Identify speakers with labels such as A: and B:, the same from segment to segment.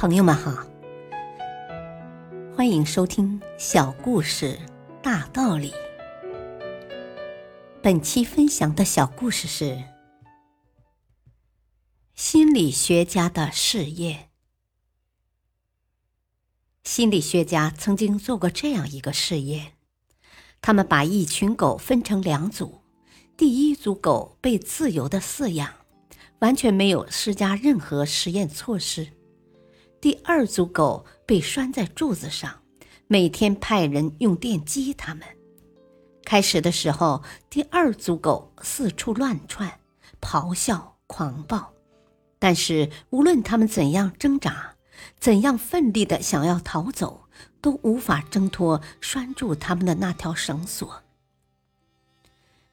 A: 朋友们好，欢迎收听小故事大道理。本期分享的小故事是心理学家的试验。心理学家曾经做过这样一个试验，他们把一群狗分成两组，第一组狗被自由的饲养，完全没有施加任何实验措施。第二组狗被拴在柱子上，每天派人用电击它们。开始的时候，第二组狗四处乱窜、咆哮、狂暴，但是无论它们怎样挣扎、怎样奋力的想要逃走，都无法挣脱拴住它们的那条绳索。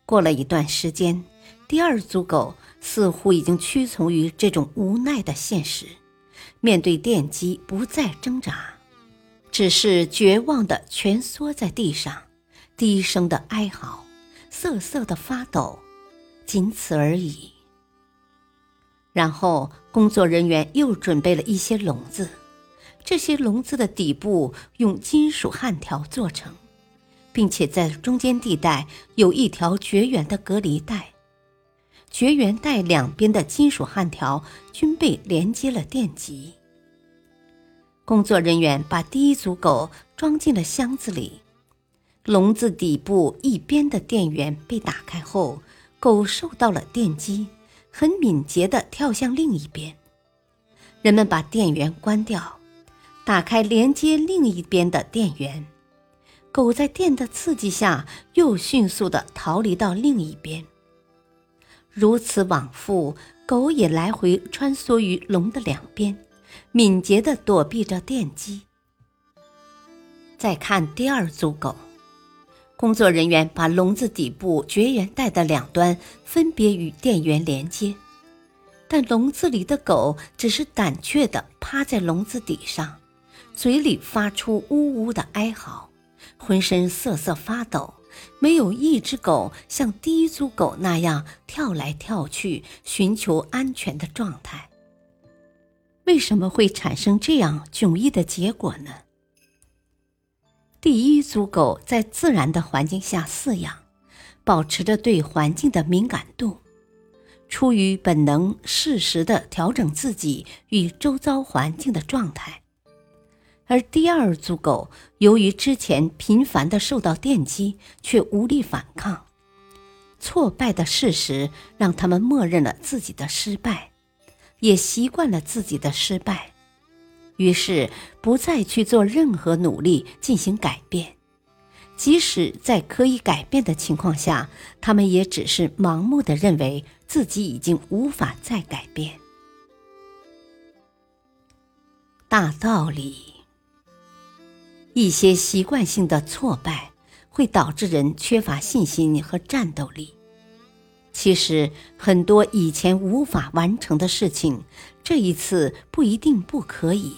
A: 过了一段时间，第二组狗似乎已经屈从于这种无奈的现实。面对电击，不再挣扎，只是绝望的蜷缩在地上，低声的哀嚎，瑟瑟的发抖，仅此而已。然后，工作人员又准备了一些笼子，这些笼子的底部用金属焊条做成，并且在中间地带有一条绝缘的隔离带。绝缘带两边的金属焊条均被连接了电极。工作人员把第一组狗装进了箱子里，笼子底部一边的电源被打开后，狗受到了电击，很敏捷地跳向另一边。人们把电源关掉，打开连接另一边的电源，狗在电的刺激下又迅速地逃离到另一边。如此往复，狗也来回穿梭于笼的两边，敏捷地躲避着电击。再看第二组狗，工作人员把笼子底部绝缘带的两端分别与电源连接，但笼子里的狗只是胆怯地趴在笼子底上，嘴里发出呜呜的哀嚎，浑身瑟瑟发抖。没有一只狗像第一组狗那样跳来跳去寻求安全的状态。为什么会产生这样迥异的结果呢？第一组狗在自然的环境下饲养，保持着对环境的敏感度，出于本能，适时的调整自己与周遭环境的状态。而第二组狗由于之前频繁的受到电击，却无力反抗，挫败的事实让他们默认了自己的失败，也习惯了自己的失败，于是不再去做任何努力进行改变。即使在可以改变的情况下，他们也只是盲目的认为自己已经无法再改变。大道理。一些习惯性的挫败会导致人缺乏信心和战斗力。其实，很多以前无法完成的事情，这一次不一定不可以。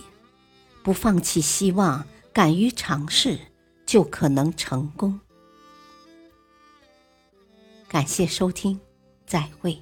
A: 不放弃希望，敢于尝试，就可能成功。感谢收听，再会。